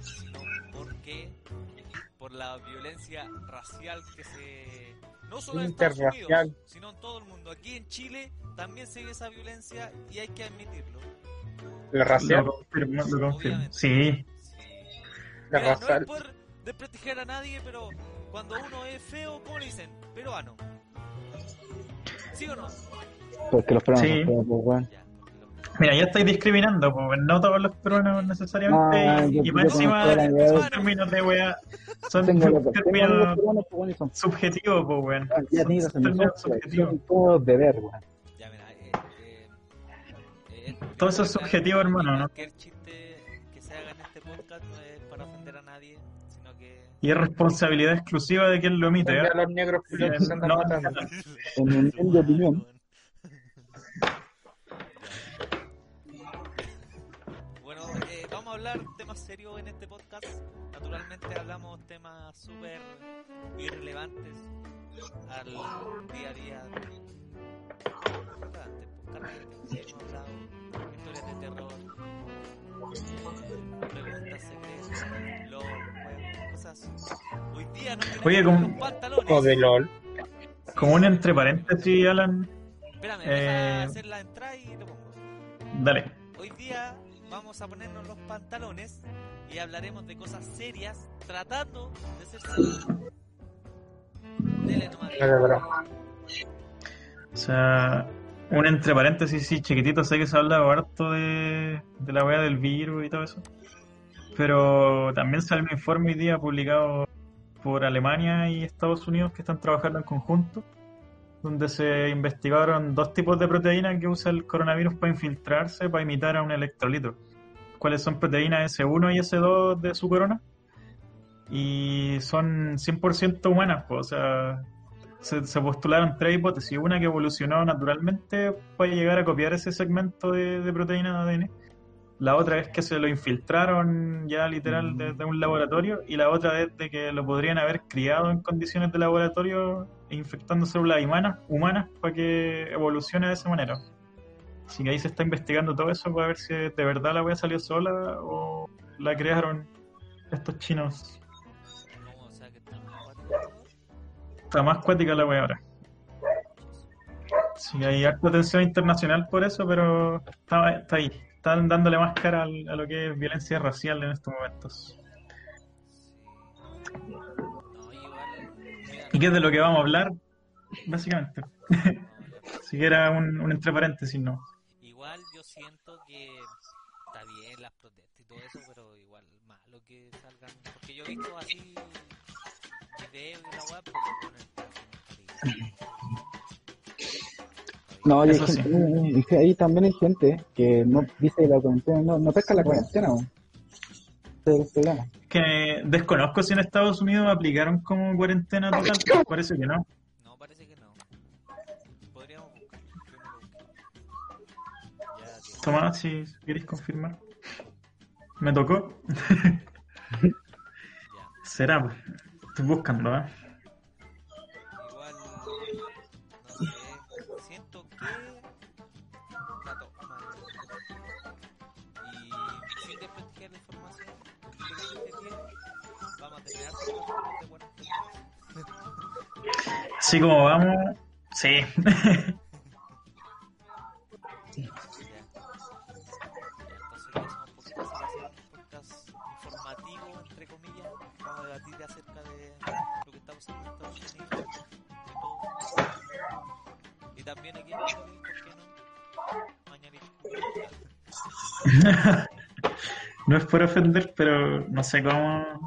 Sino porque por la violencia racial que se no solo en Estados Unidos, Interracial. sino en todo el mundo. Aquí en Chile también ve esa violencia y hay que admitirlo. La racial. Lo confirmo, lo confirmo. Obviamente. Sí, La Mira, no racial. es por desprestigiar a nadie, pero cuando uno es feo, ¿cómo le dicen? Peruano. ¿Sí o no? Porque los peruanos Sí. son feos, pues, weón. Mira, ya estáis discriminando, pues no todos los peruanos necesariamente, Ah, y, y más encima son términos de wea, son términos pues, subjetivos, pues weón. Ah, ya son todos de ver, weón. Ya, mira, eh, eh, eh, Todo eso es subjetivo, hermano, ¿no? Cualquier chiste que se haga en este podcast no es para ofender a nadie, sino que... Y es responsabilidad exclusiva de quien lo emite, ¿eh? los negros andan No. En mi humilde opinión, temas serios en este podcast. Naturalmente hablamos temas súper irrelevantes al día a día. Relevantes, pues, hemos hablado, historias de terror, preguntas secretas, LOL, juegos, cosas. Hoy día no Oye, como-. O de LOL. Como un entre paréntesis, Alan, Espérame, Eh, deja hacer la entrada y te pongo. dale. Hoy día vamos a ponernos los pantalones y hablaremos de cosas serias tratando de ser serios. Dele nomás. O sea, un entre paréntesis, sí, chiquitito, sé que se habla harto de, de la weá del virus y todo eso. Pero también salió un informe hoy día publicado por Alemania y Estados Unidos que están trabajando en conjunto, donde se investigaron dos tipos de proteínas que usa el coronavirus para infiltrarse, para imitar a un electrolito. ¿Cuáles son proteínas S1 y S2 de su corona? Y son 100% humanas, o sea, se, se postularon tres hipótesis. Una que evolucionó naturalmente para llegar a copiar ese segmento de, de proteína de ADN. La otra es que se lo infiltraron ya literal desde un laboratorio. Y la otra es de que lo podrían haber criado en condiciones de laboratorio infectando células humanas, para que evolucione de esa manera. Así que ahí se está investigando todo eso para ver si de verdad la wea salió sola o la crearon estos chinos. Está más cuática la wea ahora. Sí, hay harta atención internacional por eso, pero está ahí. Están dándole más cara a lo que es violencia racial en estos momentos. ¿Y qué es de lo que vamos a hablar? Básicamente. si que era un, un entre paréntesis, ¿no? Igual yo siento que está bien las protestas y todo eso, pero igual malo que salgan. Porque yo he visto así videos y la weá, pero bueno, está no, hay sí. gente- y que ahí también hay gente que no dice la cuarentena, no, no pesca la cuarentena, problema. Que desconozco si en Estados Unidos aplicaron como cuarentena total. Parece que no. No, parece que no. Podríamos buscar. Tomás, si queréis confirmar. Me tocó. Será, pues. Estoy buscando, ¿eh? Sí, como vamos. Sí. Informativo, entre comillas. Vamos a debatir acerca de lo que está pasando en Estados Unidos, de todo. Y también aquí en Chile, ¿por no? Es por ofender, pero no sé cómo.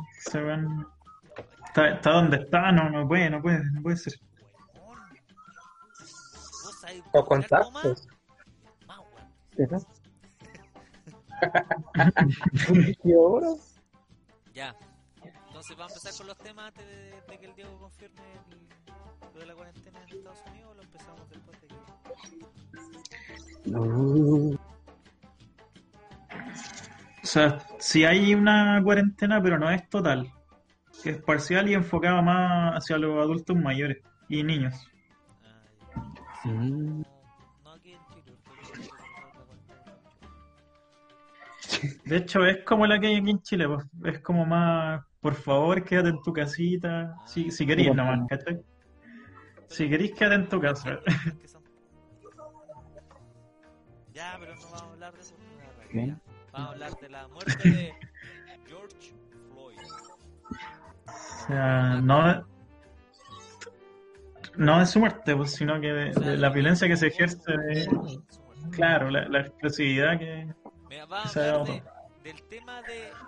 Está, está donde está, no, no puede, no puede, no puede ser. Weón. ¿Vos sabés O contactos. Ya. Entonces, ¿va a empezar con los temas antes de, de que el Diego confirme el- lo de la cuarentena en Estados Unidos o lo empezamos después de que... No. O sea, si hay una cuarentena, pero no es total. Es parcial y enfocada más hacia los adultos mayores y niños. Ah, la cuarentena. De hecho, es como la que hay aquí en Chile, pues. Es como más, por favor, quédate en tu casita. Si, si querís, nomás, ¿cachai? Si querís, quédate en tu casa. Ya, pero no vamos a hablar de eso. Vamos a hablar de la muerte de George Floyd. O sea, no, no de su muerte, pues, sino que de, O sea, de la violencia que se ejerce, de, claro, la, la explosividad que... Mira, vamos a hablar de- del tema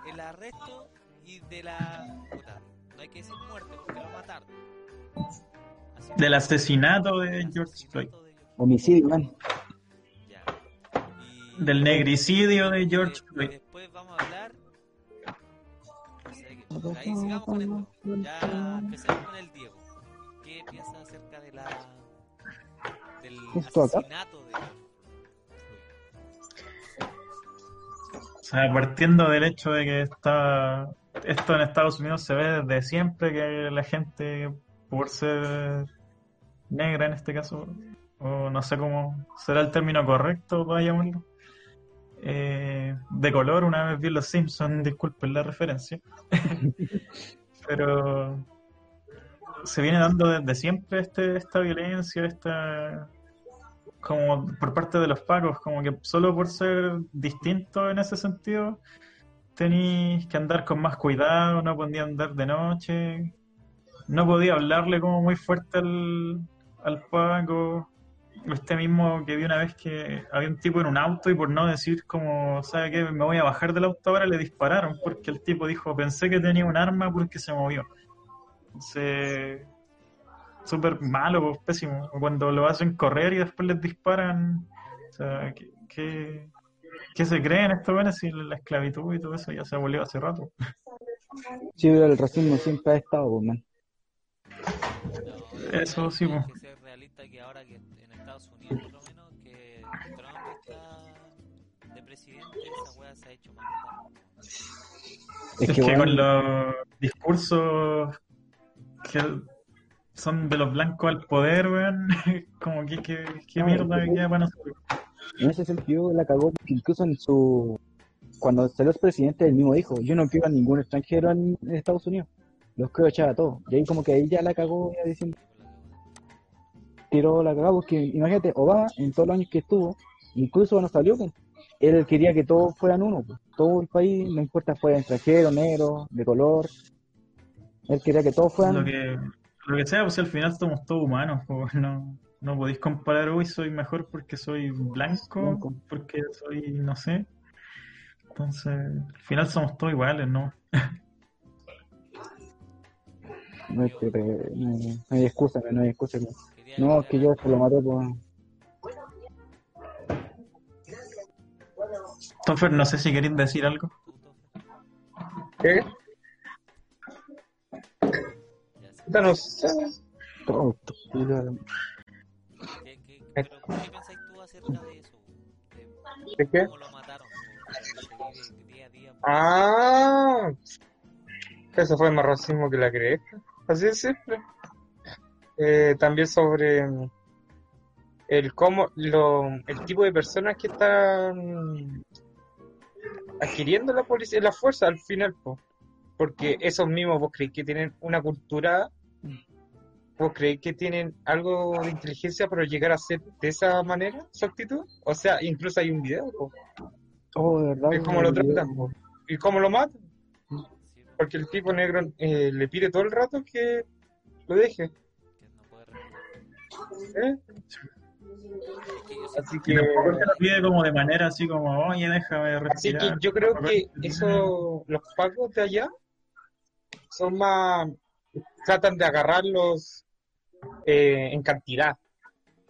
del arresto y de la. Puta, no hay que decir muerte porque lo mataron. Así Del asesinato de George Floyd. de Homicidio, man. Del negricidio de George Floyd. después vamos a hablar. Ahí sigamos con esto. Ya empecemos con el Diego. ¿Qué piensa acerca de la del asesinato de? O sea, partiendo del hecho de que está, esto en Estados Unidos se ve desde siempre, que la gente, por ser negra en este caso, o no sé cómo será el término correcto para llamarlo, eh, de color, una vez vi Los Simpsons, disculpen la referencia, pero se viene dando desde siempre este, esta violencia, esta como por parte de los pacos, como que solo por ser distinto en ese sentido, tenéis que andar con más cuidado, no podía andar de noche, no podía hablarle como muy fuerte al, al paco. Este mismo que vi una vez que había un tipo en un auto y por no decir como, ¿sabe qué? Me voy a bajar del auto ahora, le dispararon porque el tipo dijo, pensé que tenía un arma porque se movió. Entonces, súper malo, pues, pésimo. Cuando lo hacen correr y después les disparan. O sea, ¿qué, qué, qué se creen estos buenos si la esclavitud y todo eso ya se abolió hace rato? Sí, pero el racismo siempre ha estado, pues, man. Eso sí, que- po. hay que ser realista que ahora que en Estados Unidos por lo menos que Trump está de presidente, esa weá se ha hecho más Es Es que, que bueno, con los discursos que son de los blancos al poder, weón, como que, que, qué No, mierda que- queda para nosotros. en ese sentido la cagó, incluso en su. Cuando salió el presidente, él mismo dijo: Yo no quiero a ningún extranjero en, en Estados Unidos. Los quiero echar a todos. Y ahí, como que ahí ya la cagó, ya diciendo: Tiró la cagó, porque imagínate, Obama, en todos los años que estuvo, incluso cuando salió, pues, él quería que todos fueran uno, pues. todo el país, no importa fuera extranjero, negro, de color. Él quería que todos Lo fueran. que, lo que sea, pues al final somos todos humanos, pues, no, no podéis comparar hoy soy mejor porque soy blanco, Blanco. porque soy, no sé. Entonces, al final somos todos iguales, ¿no? No hay, no hay- no hay excusa, no hay excusa. No, es que yo se lo maté por. Toffer, no sé si queréis decir algo. ¿Qué? Ya sé. Puta, No sé. ¿Qué, qué, pero ¿qué pensáis tú acerca de eso? De ¿De qué? cómo lo mataron, día a día. Ah, eso fue más racismo que la cresta. Así de simple. Eh, también sobre mm, el cómo lo, el tipo de personas que están adquiriendo la policía, la fuerza al final, po. porque esos mismos vos creéis que tienen una cultura, vos creéis que tienen algo de inteligencia para llegar a ser de esa manera, su actitud, o sea, incluso hay un video, po. Oh, de verdad. es como lo tratan po. y cómo lo matan. Porque el tipo negro eh, le pide todo el rato que lo deje. que no puede responder. ¿eh? Así que, pide como de manera así como, oye, déjame así que respirar. yo creo que eso, los pagos de allá son más, tratan de agarrarlos eh, en cantidad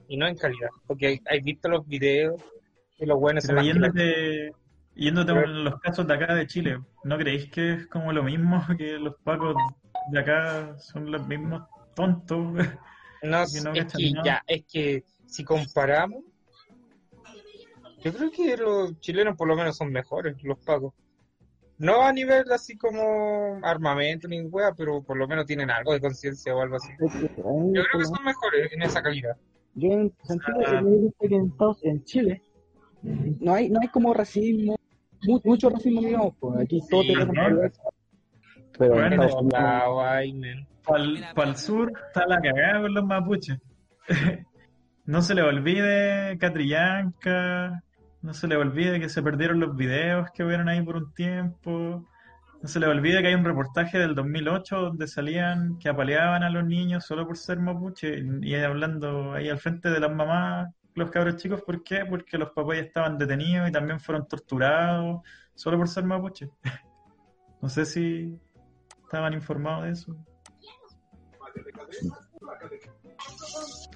y no en calidad. Porque hay visto los videos y los buenos son Pero más que la- yéndote, a los casos de acá de Chile, ¿no creéis que es como lo mismo que los pacos de acá son los mismos tontos? No, que no es que nada. ya, es que si comparamos, yo creo que los chilenos por lo menos son mejores, los pagos. No a nivel así como armamento ni wea, pero por lo menos tienen algo de conciencia o algo así. Yo creo que son mejores en esa calidad. Yo en sentido Ah. en Chile no hay, no hay como racismo, mu- mucho racismo, digamos, pues aquí todo Sí, tenemos ¿no? Pero en Bueno. Para el sur está la cagada con los mapuches. No se le olvide Catrillanca, no se le olvide que se perdieron los videos que hubieron ahí por un tiempo, no se le olvide que hay un reportaje del 2008 donde salían que apaleaban a los niños solo por ser mapuche y hablando ahí al frente de las mamás, los cabros chicos, ¿por qué? Porque los papás ya estaban detenidos y también fueron torturados solo por ser mapuche. No sé si estaban informados de eso.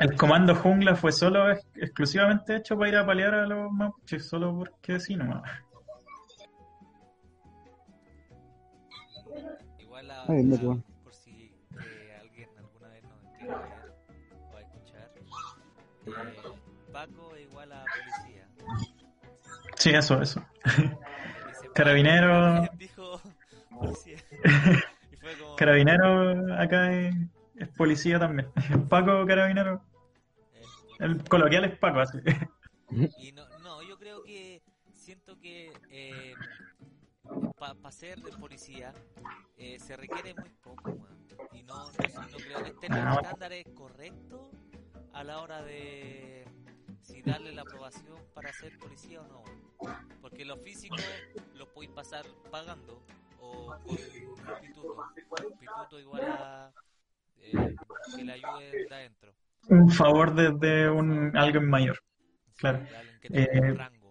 El comando jungla fue solo ex- exclusivamente hecho para ir a paliar a los mapuches, solo porque sí nomás. Igual a, Ay, a- por si eh, alguien alguna vez nos entiende o a escuchar, eh, Sí, eso, eso. Carabinero. Dijo policía. Y fue como, Carabinero acá es, es policía también. Paco Carabinero. eh, El coloquial es Paco, así. Y no, no, yo creo que siento que eh, para ser de policía eh, se requiere muy poco, weón. Y no, no, no creo que estén No. los estándares correctos a la hora de darle la aprobación para ser policía o no. Porque los físicos los podéis pasar pagando o con un pituto. Un pituto igual a eh, que le ayude de adentro. Un favor desde un alguien mayor. Claro. Que Eh, rango.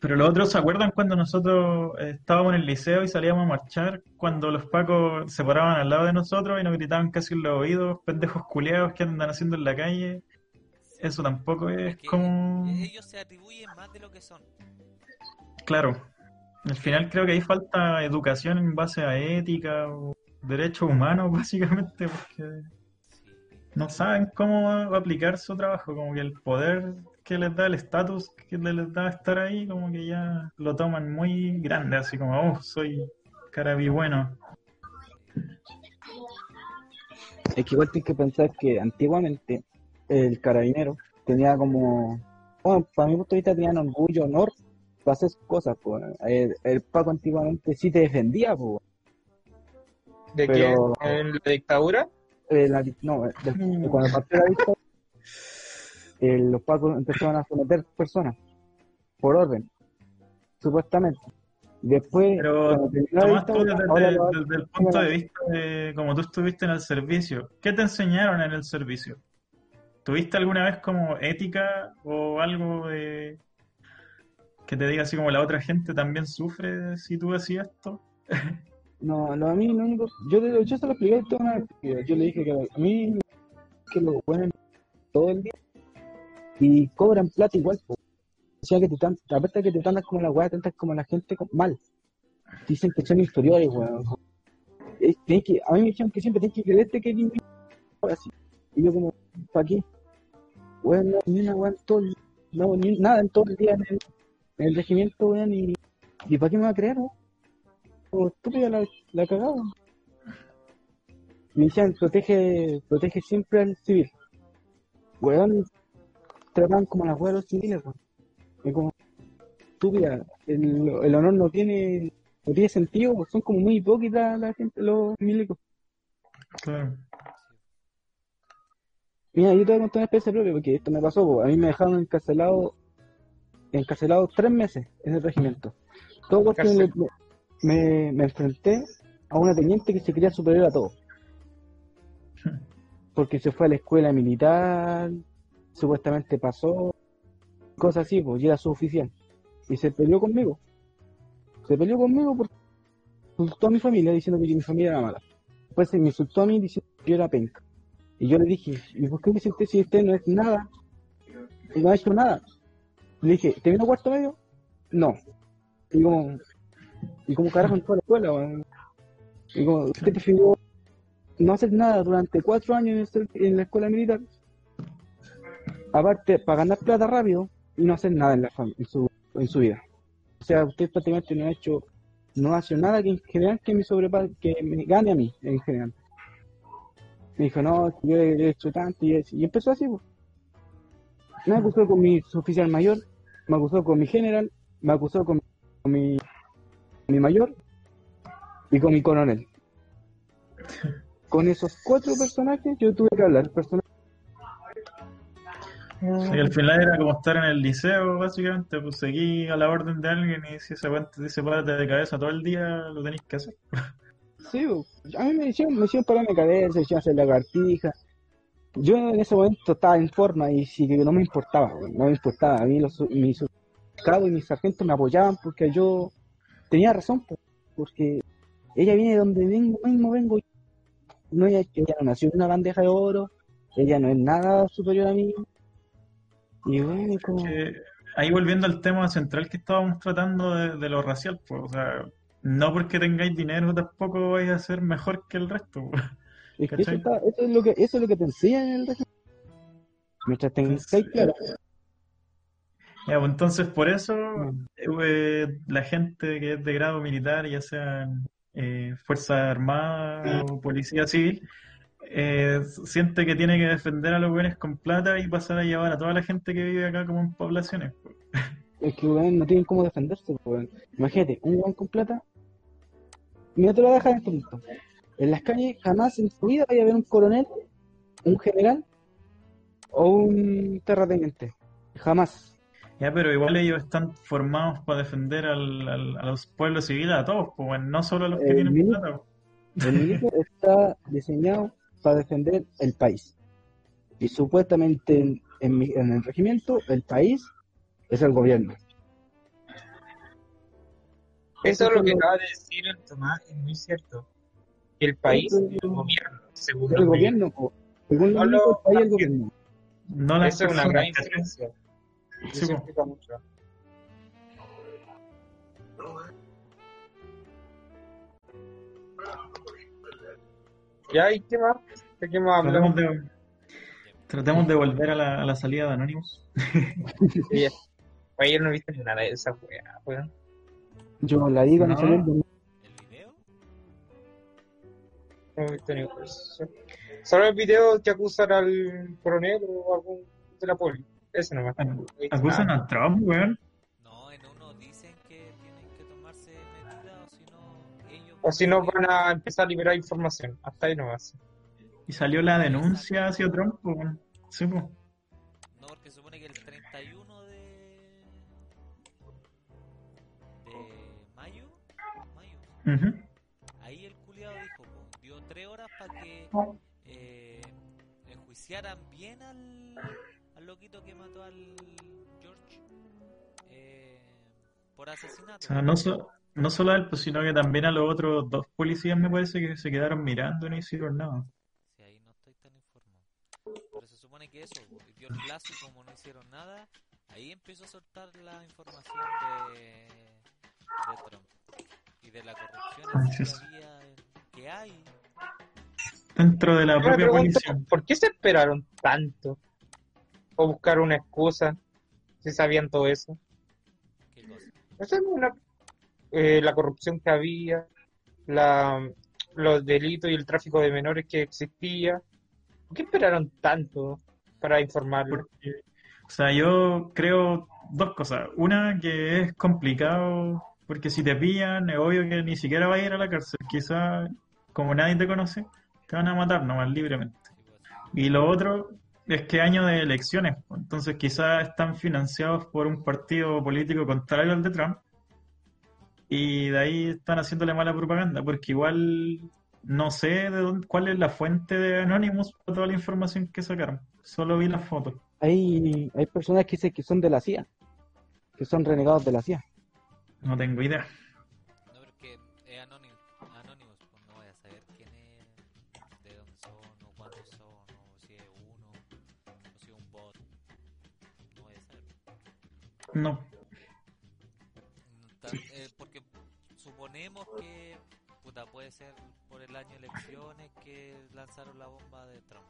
Pero los otros, ¿se acuerdan cuando nosotros eh, estábamos en el liceo y salíamos a marchar? Cuando los pacos se paraban al lado de nosotros y nos gritaban casi en los oídos, pendejos culeados que andan haciendo en la calle. Eso tampoco es que como... ellos se atribuyen más de lo que son. Claro. Al final creo que ahí falta educación en base a ética o derechos humanos, básicamente, porque no saben cómo aplicar su trabajo, como que el poder que les da, el estatus que les da estar ahí, como que ya lo toman muy grande, así como, oh, soy carabi bueno. Es que igual tienes que pensar que antiguamente el carabinero tenía como, bueno, para mi punto de vista tenían orgullo, honor para hacer sus cosas. Pues. El, el Paco antiguamente sí te defendía, pues. ¿De Pero- qué? ¿En la dictadura? Eh, la no, eh, de- cuando partió la dictadura, eh, los Pacos empezaron a someter personas por orden, supuestamente. Después, Pero, Tomás, tú ahora desde el punto de vista de como tú estuviste en el servicio, ¿qué te enseñaron en el servicio? ¿Tuviste alguna vez como ética o algo de que te diga así como la otra gente también sufre si tú hacías esto? No, no, a mí lo único, yo, yo se lo expliqué toda una vez, yo le dije que a mí que lo ponen todo el día y cobran plata igual, po. o sea que te tan, aparte que te tratas como la weá, te tratas como la gente mal, dicen que son inferiores, weón. Es- a mí me dijeron que siempre tienes que creerte que inferior, así, y yo como, ¿para qué? Weón, no, ni una weá en todo el, no, ni nada en todo el día en el, en el regimiento, weón, y, y ¿para qué me va a creer, weón? como estúpida la, la cagada. Me decían, protege, protege siempre al civil. Weón, tratan como las weas a los civiles, weón. Es como, estúpida, el, el honor no tiene, no tiene sentido, son como muy hipócritas la gente, los milicos. Claro. Mira, yo te voy a contar una experiencia propia porque esto me pasó, po. a mí me dejaron encarcelado, encarcelado tres meses en el regimiento. Todo porque me, me, me enfrenté a una teniente que se quería superior a todo. Porque se fue a la escuela militar supuestamente pasó cosas así, pues, y era su oficial. Y se peleó conmigo. Se peleó conmigo porque insultó a mi familia diciendo que mi familia era mala. Después se me insultó a mí diciendo que yo era penca. Y yo le dije, ¿y por qué me usted si usted no es nada? Y no ha hecho nada. Le dije, ¿te vino cuarto medio? No. Y como, y como carajo en toda la escuela, weón. Y como, ¿usted prefirió no hacer nada durante cuatro años en, el- en la escuela militar? Aparte, para ganar plata rápido y no hacer nada en, la en, su, en su vida. O sea, usted prácticamente no ha hecho, no ha hecho nada que en general que me sobrepa, que me gane a mí, en general. Me dijo, no, yo he hecho tanto y, y empezó así, pues. Me acusó con mi oficial mayor, me acusó con mi general, me acusó con, mi, mi mayor y con mi coronel. Con esos cuatro personajes yo tuve que hablar. Que al final era como estar en el liceo, básicamente, pues seguí a la orden de alguien y si ese weón te dice párate de cabeza todo el día, lo tenéis que hacer. Sí, a mí me hicieron, me hicieron pararme cabeza, me hicieron hacer lagartija. Yo en ese momento estaba en forma y sí que no me importaba, no me importaba. A mí los, mis soldados y mis sargentos me apoyaban porque yo tenía razón, po, porque ella viene de donde vengo, mismo vengo. No, ella, ella no nació en una bandeja de oro, ella no es nada superior a mí. Y bueno, como... Ahí volviendo al tema central que estábamos tratando de, de lo racial, pues, o sea, no porque tengáis dinero tampoco vais a ser mejor que el resto. Es que eso, está- eso es lo que eso es lo que te enseñan en el régimen. Mientras tengáis claro. Ya, pues, entonces por eso Mm. eh, la gente que es de grado militar, ya sea eh, Fuerza Armada o Policía Civil, eh, siente que tiene que defender a los buenos con plata y pasar a llevar a toda la gente que vive acá como en poblaciones. pues. Es que weón, no tienen cómo defenderse. Imagínate, un weón con plata. Mira, te lo voy a dejar en este punto. En las calles jamás en tu vida vaya a ver un coronel, un general o un terrateniente. Jamás. Ya, pero igual ellos están formados para defender al- al- a los pueblos civiles, a todos, pues, no solo a los que Eh, tienen plata. pues. El militar está diseñado para defender el país. Y supuestamente en, en mi- en el regimiento, el país es el gobierno. Eso es lo que acaba de decir el Tomás, es muy cierto. Que el país Eso- es el gobierno, según El gobierno, po. según No lo- el país es el gobierno. No las Esa es una gran diferencia. Sí, Eso po. explica mucho. Ya, ¿y qué más? ¿De qué más hablamos? Tratemos de, tratemos de volver a la, a la salida de Anonymous. Oye, yo no viste nada de esa weá, weón. Yo la digo, no, No. ve el- ¿El video? No he visto. Solo el video que acusan al coronel o algún de la poli. Ese nomás. Visto Acusan a Trump, weón. No, en uno dicen que tienen que tomarse medidas o si no, ellos... O si no, van a empezar a liberar información. Hasta ahí nomás. Y salió la denuncia hacia Trump, weón. Sí, pues. Ahí el culiado dijo, po, dio tres horas para que eh, enjuiciaran bien al, al loquito que mató al George eh, por asesinato. O sea, no, so- no solo a él, pues, sino que también a los otros dos policías me parece que se quedaron mirando y no hicieron nada. Sí, ahí no estoy tan informado. Pero se supone que eso, dio el plazo y como no hicieron nada, ahí empezó a soltar la información de, de Trump de la corrupción es. que hay. Dentro de la propia pregunto, policía. ¿por qué se esperaron tanto? ¿O buscar una excusa? Si sabían todo eso. ¿Qué cosa? Esa es una, eh, la corrupción que había, la, los delitos y el tráfico de menores que existía. ¿Por qué esperaron tanto para informarlo? Porque, o sea, yo creo dos cosas. Una, que es complicado, porque si te pillan, es obvio que ni siquiera vas a ir a la cárcel. Quizás, como nadie te conoce, te van a matar nomás libremente. Y lo otro es que año de elecciones, pues, entonces quizás están financiados por un partido político contrario al de Trump y de ahí están haciéndole mala propaganda, porque igual no sé de dónde, cuál es la fuente de Anonymous para toda la información que sacaron, solo vi las fotos. hay, hay personas que dicen que son de la CIA, que son renegados de la CIA. No tengo idea. No, porque es anónimo, anónimos, pues no voy a saber quién es, de dónde son, o cuántos son, o si es uno, o si es un bot. No voy a saber. No. Tal- eh, porque suponemos que puta, puede ser por el año de elecciones que lanzaron la bomba de Trump.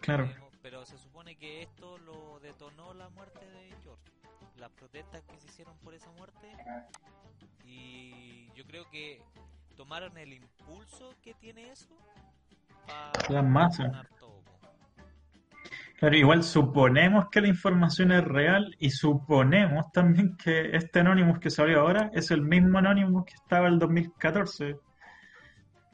Claro. Pero se supone que esto lo detonó la muerte de George. Las protestas que se hicieron por esa muerte. Y yo creo que tomaron el impulso que tiene eso para La masa. Claro, igual suponemos que la información es real y suponemos también que este Anonymous que salió ahora es el mismo Anonymous que estaba en el 2014.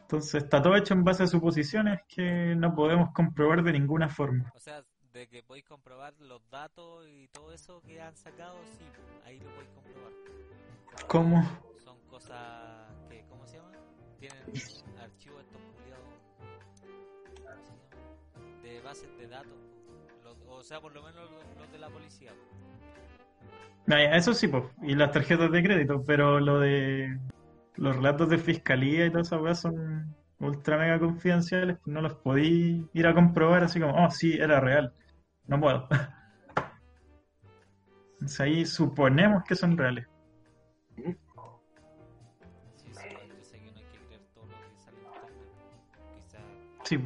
Entonces está todo hecho en base a suposiciones que no podemos comprobar de ninguna forma. O sea, de que podéis comprobar los datos y todo eso que han sacado, sí, ahí lo podéis comprobar. ¿Cómo? Son cosas que, ¿cómo se llama? Tienen archivos estos. De bases de datos. O sea, por lo menos los, de la policía. Ah, ya, Eso sí, pues, y las tarjetas de crédito, pero lo de los relatos de fiscalía y todas esas cosas son ultra mega confidenciales, no los podí ir a comprobar así como, oh, sí, era real. No puedo. Entonces ahí suponemos que son reales. Sí, sí, yo sé que no hay que creer todo lo que sale en internet. Quizá Sí,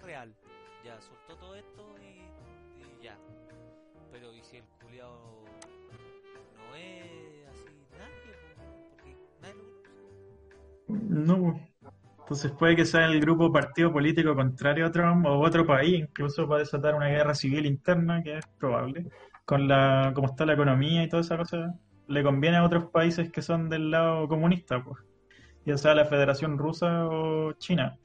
real. Ya, soltó todo esto y, ya. Pero ¿y si el culiado no es así nadie? po? Porque nadie lo. No. Entonces puede que sea el grupo partido político contrario a Trump o otro país, incluso para desatar una guerra civil interna, que es probable. Con la, como está la economía y toda esa cosa, le conviene a otros países que son del lado comunista, pues. Ya sea la Federación Rusa o China.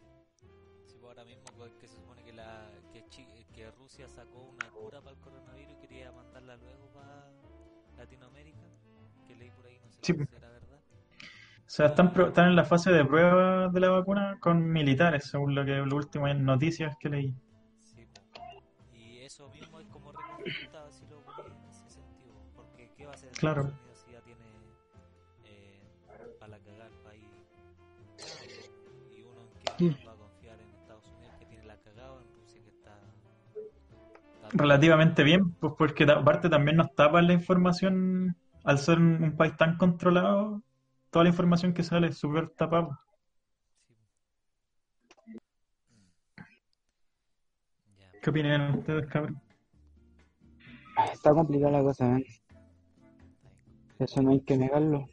Una cura para el coronavirus y quería mandarla luego para Latinoamérica, que leí por ahí, no sé Sí, si era verdad. O sea, están, pro- están en la fase de prueba de la vacuna con militares, según lo que lo último en noticias que leí. Sí, y eso mismo es como reconforta si lo en ese sentido, porque ¿qué va a hacer Claro. Relativamente bien, pues porque aparte también nos tapa la información, al ser un, país tan controlado, toda la información que sale es súper tapada. ¿Qué opinan ustedes, cabrón? Está complicada la cosa, ¿eh? Eso no hay que negarlo.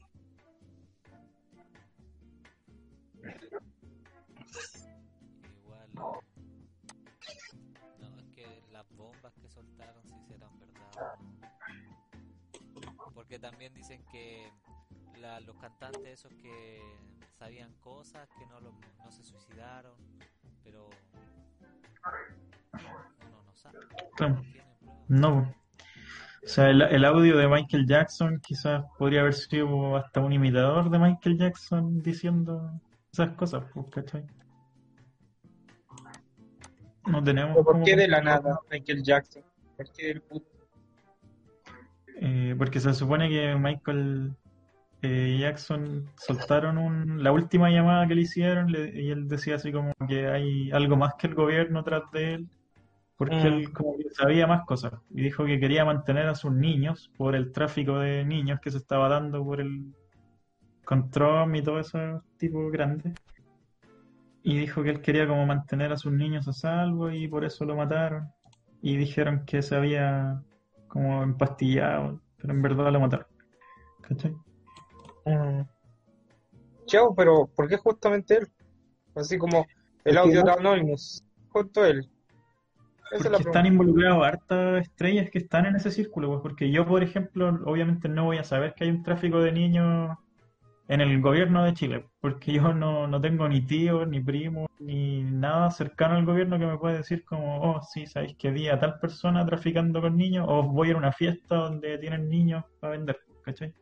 Porque también dicen que la- los cantantes esos que sabían cosas, que no, lo- no se suicidaron, pero uno no sabe. Claro. No. No. O sea, el, el audio de Michael Jackson quizás podría haber sido hasta un imitador de Michael Jackson diciendo esas cosas, pues, ¿cachai? No tenemos ¿Por qué de la nada Michael Jackson? ¿Por qué del puto? Eh, porque se supone que Michael eh, Jackson soltaron un, la última llamada que le hicieron le- y él decía así como que hay algo más que el gobierno tras de él, porque Mm. él como que sabía más cosas y dijo que quería mantener a sus niños por el tráfico de niños que se estaba dando por el con Trump y todo ese tipo grande. Y dijo que él quería como mantener a sus niños a salvo y por eso lo mataron. Y dijeron que se había como empastillado, pero en verdad lo mataron. ¿Cachai? Mm. Chao, pero ¿por qué justamente él? Así como el audio de Anonymous, justo él. Esa es la Porque están involucrados hartas estrellas que están en ese círculo, pues, porque yo, por ejemplo, obviamente no voy a saber que hay un tráfico de niños en el gobierno de Chile, porque yo no, no tengo ni tíos, ni primos, ni nada cercano al gobierno que me pueda decir como, oh, sí, sabéis que vi tal persona traficando con niños, o voy a ir a una fiesta donde tienen niños para vender, ¿cachai?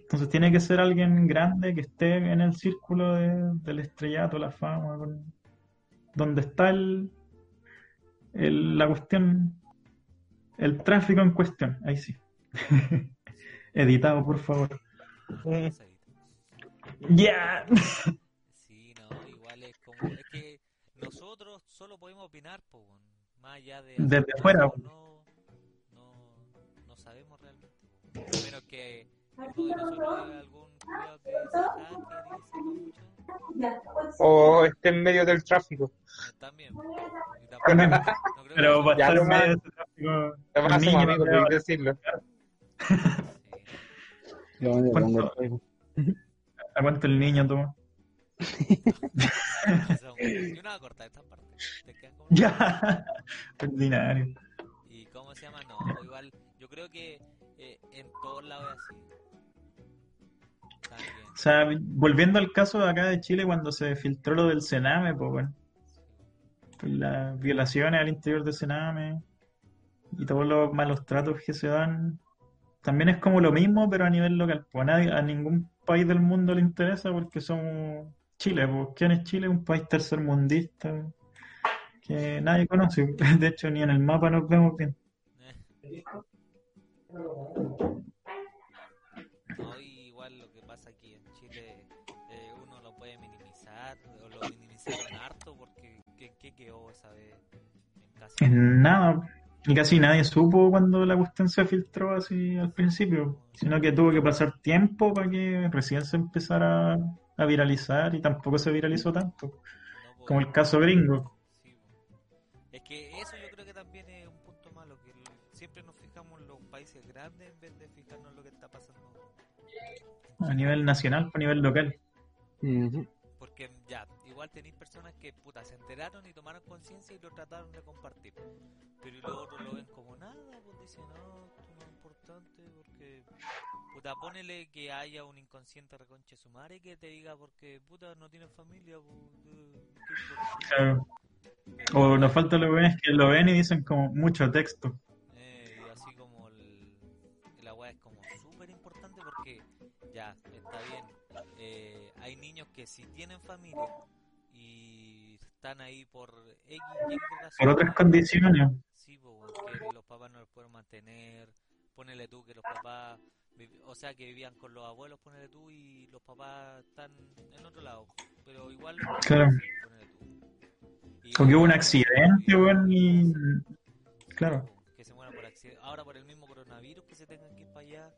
Entonces tiene que ser alguien grande que esté en el círculo de- del estrellato, la fama, con- donde está el, el- la cuestión, el tráfico en cuestión. Ahí sí. Editado, por favor. Ya. Sí, no, igual es como, es que nosotros solo podemos opinar, po, más allá de... Desde afuera. No, no, no sabemos realmente. A menos que uno de nosotros haga algún cuidado que se mucho. O esté en medio del tráfico. eh, También. tampoco- no Pero para Ya estar lo en medio más- de ese tráfico, amigos, creo, por decirlo. ¿Cuánto? el Facebook. ¿a cuánto el niño toma? Yo no voy a cortar esta parte. Te quedas como... Ya. Ordinario. ¿Y cómo se llama? No, igual, yo creo que eh, en todos lados es así. También. O sea, volviendo al caso de acá de Chile cuando se filtró lo del Sename, pues bueno, las violaciones al interior del Sename y todos los malos tratos que se dan, también es como lo mismo, pero a nivel local. Pues a, nadie- a ningún país del mundo le interesa porque somos Chile. Pues, ¿quién es Chile? Un país tercermundista que nadie conoce. De hecho, ni en el mapa nos vemos bien. Eh. No, igual lo que pasa aquí en Chile, eh, uno lo puede minimizar, o lo minimizaron harto, porque ¿qué, qué quedó esa vez en En nada. Y casi nadie supo cuando la cuestión se filtró así al principio, sino que tuvo que pasar tiempo para que recién se empezara a viralizar y tampoco se viralizó tanto, como el caso gringo. sí. Es que eso yo creo que también es un punto malo, que siempre nos fijamos en los países grandes en vez de fijarnos en lo que está pasando. A nivel nacional, a nivel local. Porque ya, igual tenéis personas que puta se enteraron y tomaron conciencia y lo trataron de compartir. Pero y los otros lo ven como nada, pues dicen, no, esto no es importante porque puta, ponele que haya un inconsciente reconche su madre que te diga porque puta no tiene familia, pues. O nos falta lo que ven es que lo ven y dicen como mucho texto. Eh, así como el, la weá es como súper importante porque ya, está bien. eh, hay niños que si tienen familia están ahí por X, Por otras condiciones. Sí, po, weón, que los papás no los pueden mantener. Ponele tú que los papás, o sea, que vivían con los abuelos, ponele tú, y los papás están en otro lado. Pero igual, Claro. ponele tú. Y O que hubo un accidente, weón, y. Claro. que se mueran por accidente. Ahora por el mismo coronavirus que se tengan que ir para allá,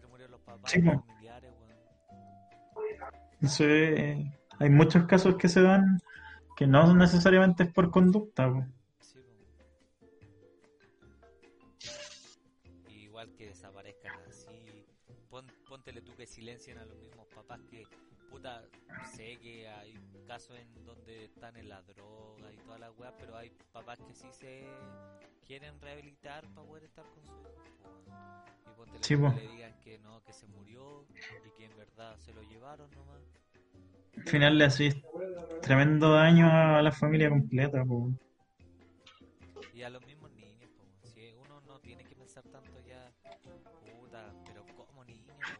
se murieron los papás, Sí, los familiares, weón. Eh, hay muchos casos que se dan que no necesariamente es por conducta. po. Sí. Y Igual que desaparezcan así. Pon, póntele tú que silencien a los mismos papás que, puta, sé que hay casos en donde están en la droga y todas las weas, pero hay papás que sí se quieren rehabilitar para poder estar con po, weón. Y póntele Sí, tú que le digan que no, que se murió y que en verdad se lo llevaron nomás. Al final le hacís tremendo daño a la familia completa. po. Y a los mismos niños, po, si uno no tiene que pensar tanto ya, puta, pero como niño, weón.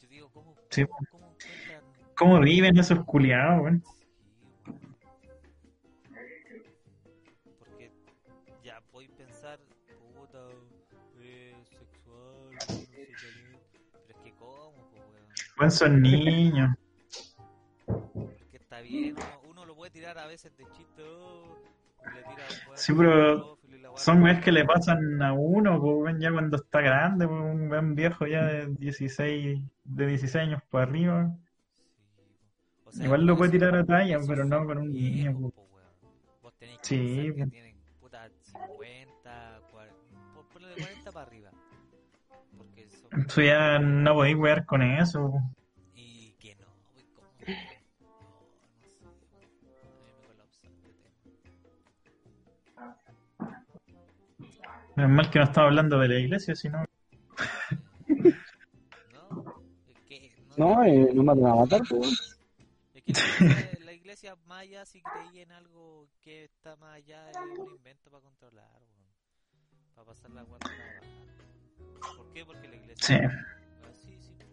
Yo digo, ¿cómo, Sí. cómo, cómo encuentran? ¿Cómo viven esos culiados, weón? Sí, weón. Porque ya voy a pensar, puta, eh, sexual, no sé qué, pero es que cómo, po, weón. Weón, son niños. Bien, uno, uno lo puede tirar a veces de chiste, oh, le tira Sí, pero Son weas que le pasan a uno, weón, ya cuando está grande, po, un viejo ya de 16, de 16 años para arriba. Po. O sea, Igual lo puede tirar a talla, pero no con un niño, po, weón. Vos tenés que Sí, que po. tienen puta 50, 40, por- ponle de 40 para arriba. Porque son... Eso ya no podéis wear con eso. Menos mal que no estaba hablando de la iglesia, sino. No, es que... No, eh, no me van a matar, pues. Es que la iglesia, allá si creía en algo que está más allá es un invento para controlar. Para pasar la guarda ¿Por qué? Porque la iglesia Sí. así simple.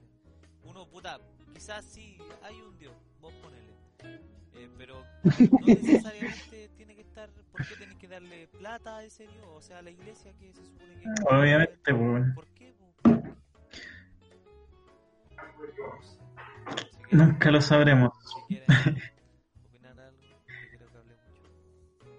sea, quizás sí hay un Dios, vos ponele. Eh, pero no necesariamente estar. ¿Por qué tenés que darle plata a ese Dios? O sea, a la iglesia que se supone que. Obviamente, pues, bueno. ¿Por qué? quieren- Nunca lo sabremos. Si quieren opinar algo, yo creo que hablé mucho.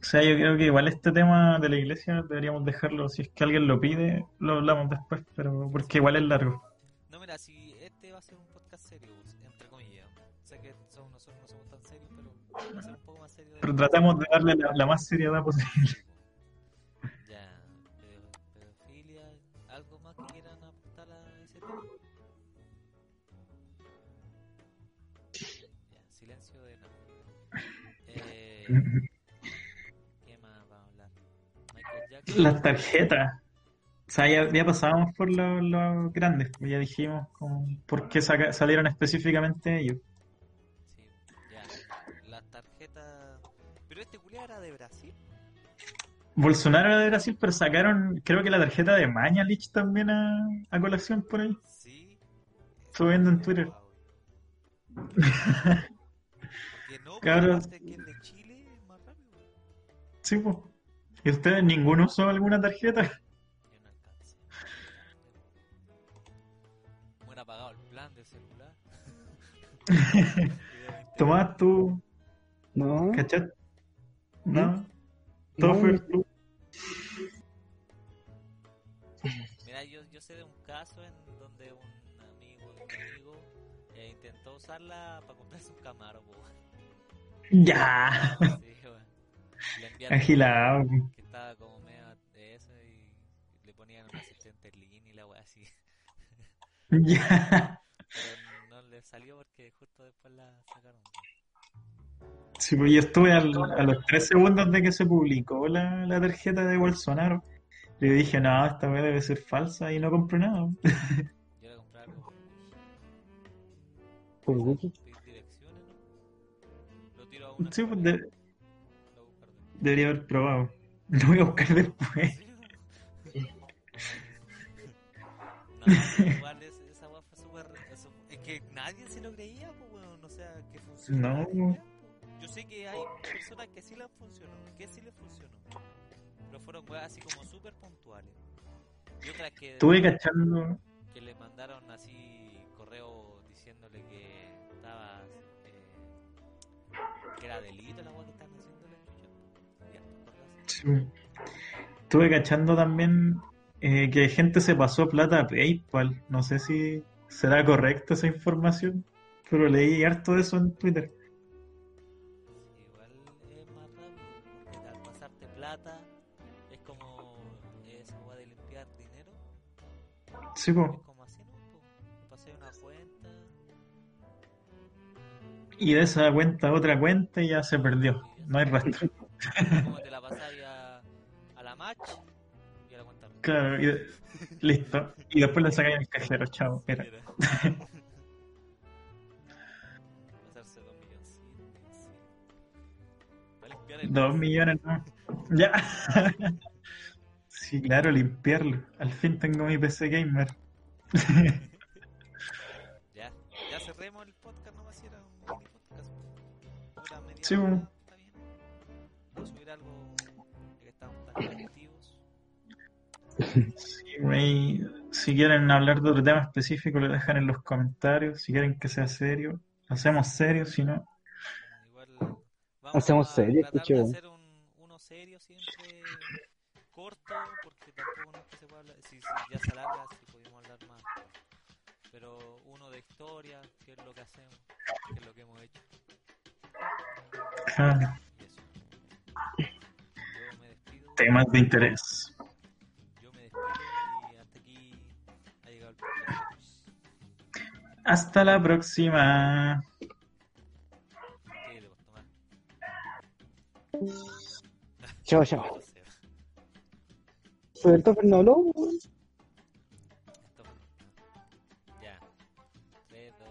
O sea, yo creo que igual este tema de la iglesia deberíamos dejarlo, si es que alguien lo pide, lo hablamos después, pero porque igual es largo. No, mira, si este va a ser un podcast serio, entre comillas. Sé que somos, nosotros no somos tan serios, pero va a ser un poco más serio. de Pero lo tratamos de darle la, la más seriedad posible. Ya, pedo- pedofilia, ¿algo más que quieran aportar a ese tema? Ya, silencio de nada. Eh, ¿Qué más vamos a hablar? Michael Jackson. Las tarjetas. O sea, ya, ya pasábamos por los los grandes, pues ya dijimos como por qué saca- salieron específicamente ellos. De Brasil. Bolsonaro era de Brasil, pero sacaron, creo que la tarjeta de Mañalich también a, a colación por ahí. Sí. Estuve viendo en Twitter. Que no, Cabros. pero que es de Chile es más rápido. Sí, pues. ¿Y ustedes ninguno usó alguna tarjeta? Yo no alcancé. ¿Cómo era pagado el plan del celular? Tomás, tú, No, ¿cachai? No, No, todo fue yo- tú. Mira, yo, yo sé de un caso en donde un amigo de un amigo eh, intentó usarla para comprarse un Camaro, po. Ya, Sí, weón. Le enviaron agilado. que estaba como medio de eso y le ponían un asistente en línea y la wea así. Ya. Pero no le salió porque justo después la sacaron. Sí, pues yo estuve al- a los tres segundos de que se publicó la, la tarjeta de Bolsonaro. Le dije, no, esta vez debe ser falsa y no compré nada. Yo le compré algo por ¿no? Lo tiro a una Sí, pues de- debería haber probado. Lo voy a buscar después. No, igual es- esa fue súper. Es que nadie se lo creía, pues, weón. O sea, que funcionó. No. Yo sé que hay personas que sí les funcionó, que sí les funcionó. Pero fueron weas así como súper puntuales. Y otras que, Estuve cachando. que le mandaron así correo diciéndole que estaba. eh, que era delito la wea que estaban haciéndole. sí, Estuve cachando también eh, que gente se pasó plata a PayPal. No sé si será correcta esa información, pero leí harto de eso en Twitter. Una cuenta Y de esa cuenta a otra cuenta y ya se perdió. No hay rastro. como te la pasáis a, a la match y a la cuenta. Claro, y de- listo. Y después le sacáis el cajero, chao. Era. Dos millones, ¿no? Ya. Sí, claro, limpiarlo. Al fin tengo mi PC gamer. Ya, ya cerremos el podcast, nomás si era un mini podcast. Hora media Sí, bueno. está bien. Voy a subir algo ya que estamos tan activos. Sí, güey. Si quieren hablar de otro tema específico, lo dejan en los comentarios. Si quieren que sea serio, lo hacemos serio. Si no, Igual vamos Hacemos a serio, tratar escuché, de hacer un, uno serio siempre corto, si, ya se alarga, si podemos hablar más. Pero uno de historia, que es lo que hacemos, que es lo que hemos hecho. ah, Y eso. Yo me despido. temas de interés. Yo me despido y hasta aquí ha llegado el podcast. Hasta la próxima. ¿Qué debo tomar? Chao, chao. Pero el Topper no habló, weón. Esto- Ya. 3, 2,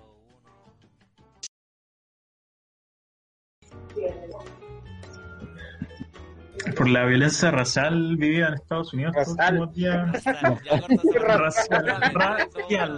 1. Por la violencia racial vivida en Estados Unidos Racial. Racial. Racial.